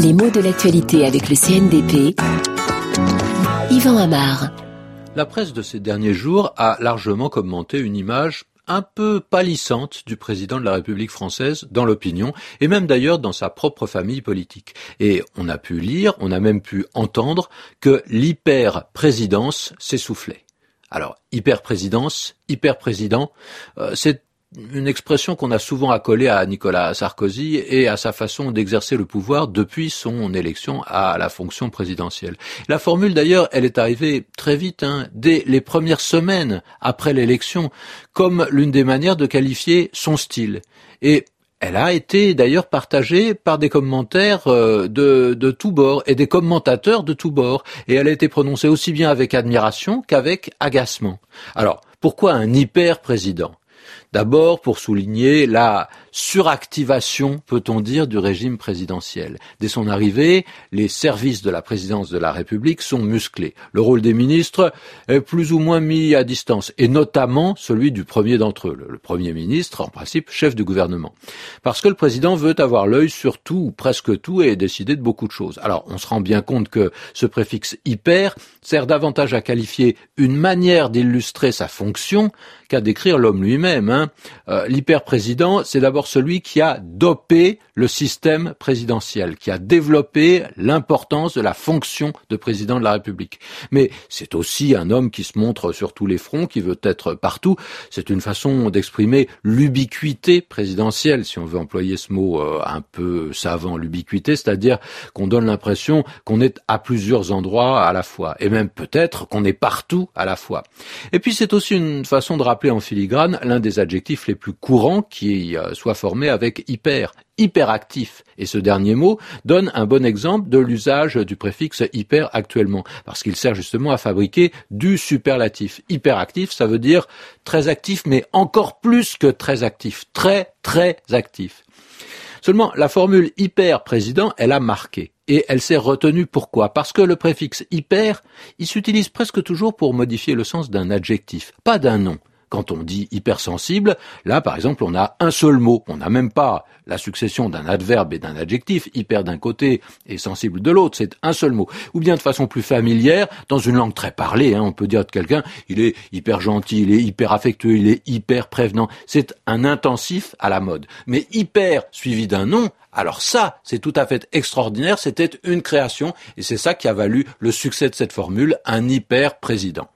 Les mots de l'actualité avec le CNDP. Yvan Amar. La presse de ces derniers jours a largement commenté une image un peu pâlissante du président de la République française dans l'opinion, et même d'ailleurs dans sa propre famille politique. Et on a pu lire, on a même pu entendre que l'hyper-présidence s'essoufflait. Alors, hyper-présidence, hyper-président, euh, c'est une expression qu'on a souvent accolée à Nicolas Sarkozy et à sa façon d'exercer le pouvoir depuis son élection à la fonction présidentielle. La formule d'ailleurs, elle est arrivée très vite, hein, dès les premières semaines après l'élection, comme l'une des manières de qualifier son style. Et elle a été d'ailleurs partagée par des commentaires euh, de, de tous bords et des commentateurs de tous bords. Et elle a été prononcée aussi bien avec admiration qu'avec agacement. Alors, pourquoi un hyper président D'abord pour souligner la suractivation, peut-on dire, du régime présidentiel. Dès son arrivée, les services de la présidence de la République sont musclés. Le rôle des ministres est plus ou moins mis à distance, et notamment celui du premier d'entre eux, le Premier ministre, en principe chef du gouvernement. Parce que le président veut avoir l'œil sur tout, ou presque tout, et décider de beaucoup de choses. Alors, on se rend bien compte que ce préfixe hyper sert davantage à qualifier une manière d'illustrer sa fonction qu'à décrire l'homme lui-même. Hein. Euh, l'hyper-président, c'est d'abord celui qui a dopé le système présidentiel, qui a développé l'importance de la fonction de président de la République. Mais c'est aussi un homme qui se montre sur tous les fronts, qui veut être partout. C'est une façon d'exprimer l'ubiquité présidentielle, si on veut employer ce mot euh, un peu savant, l'ubiquité, c'est-à-dire qu'on donne l'impression qu'on est à plusieurs endroits à la fois, et même peut-être qu'on est partout à la fois. Et puis c'est aussi une façon de rappeler en filigrane des adjectifs les plus courants qui euh, soit formé avec hyper, hyperactif. Et ce dernier mot donne un bon exemple de l'usage du préfixe hyper actuellement, parce qu'il sert justement à fabriquer du superlatif. Hyperactif, ça veut dire très actif, mais encore plus que très actif, très très actif. Seulement, la formule hyper président, elle a marqué. Et elle s'est retenue pourquoi? Parce que le préfixe hyper, il s'utilise presque toujours pour modifier le sens d'un adjectif, pas d'un nom. Quand on dit hypersensible, là par exemple on a un seul mot, on n'a même pas la succession d'un adverbe et d'un adjectif, hyper d'un côté et sensible de l'autre, c'est un seul mot. Ou bien de façon plus familière, dans une langue très parlée, hein, on peut dire de quelqu'un, il est hyper gentil, il est hyper affectueux, il est hyper prévenant, c'est un intensif à la mode. Mais hyper suivi d'un nom, alors ça, c'est tout à fait extraordinaire, c'était une création, et c'est ça qui a valu le succès de cette formule, un hyper président.